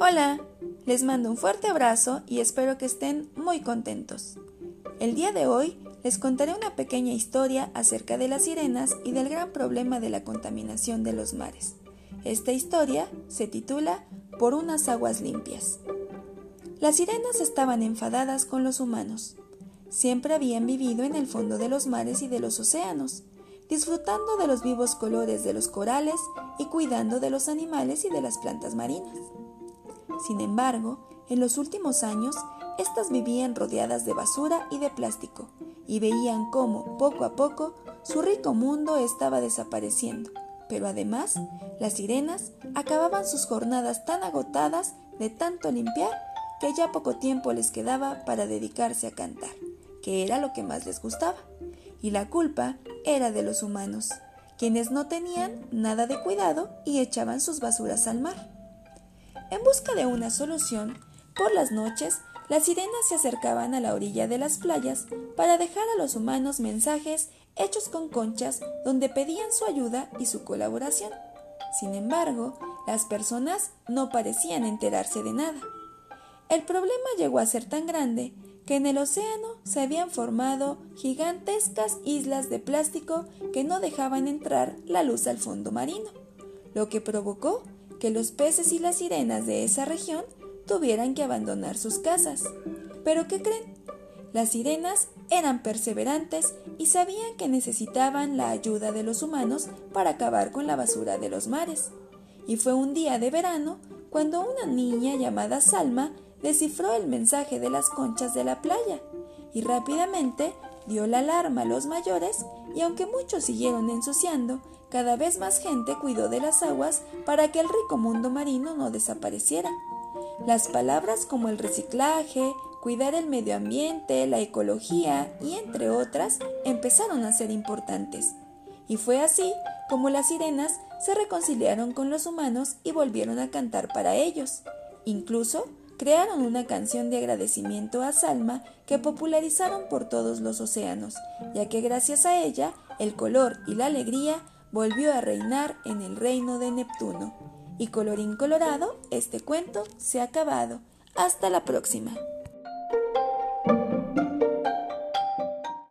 Hola, les mando un fuerte abrazo y espero que estén muy contentos. El día de hoy les contaré una pequeña historia acerca de las sirenas y del gran problema de la contaminación de los mares. Esta historia se titula Por unas aguas limpias. Las sirenas estaban enfadadas con los humanos. Siempre habían vivido en el fondo de los mares y de los océanos, disfrutando de los vivos colores de los corales y cuidando de los animales y de las plantas marinas. Sin embargo, en los últimos años, éstas vivían rodeadas de basura y de plástico, y veían cómo, poco a poco, su rico mundo estaba desapareciendo. Pero además, las sirenas acababan sus jornadas tan agotadas de tanto limpiar que ya poco tiempo les quedaba para dedicarse a cantar, que era lo que más les gustaba. Y la culpa era de los humanos, quienes no tenían nada de cuidado y echaban sus basuras al mar. En busca de una solución, por las noches, las sirenas se acercaban a la orilla de las playas para dejar a los humanos mensajes hechos con conchas donde pedían su ayuda y su colaboración. Sin embargo, las personas no parecían enterarse de nada. El problema llegó a ser tan grande que en el océano se habían formado gigantescas islas de plástico que no dejaban entrar la luz al fondo marino, lo que provocó que los peces y las sirenas de esa región tuvieran que abandonar sus casas. Pero ¿qué creen? Las sirenas eran perseverantes y sabían que necesitaban la ayuda de los humanos para acabar con la basura de los mares. Y fue un día de verano cuando una niña llamada Salma descifró el mensaje de las conchas de la playa y rápidamente dio la alarma a los mayores y aunque muchos siguieron ensuciando, cada vez más gente cuidó de las aguas para que el rico mundo marino no desapareciera. Las palabras como el reciclaje, cuidar el medio ambiente, la ecología y entre otras empezaron a ser importantes. Y fue así como las sirenas se reconciliaron con los humanos y volvieron a cantar para ellos. Incluso crearon una canción de agradecimiento a Salma que popularizaron por todos los océanos, ya que gracias a ella el color y la alegría volvió a reinar en el reino de Neptuno. Y colorín colorado, este cuento se ha acabado. Hasta la próxima.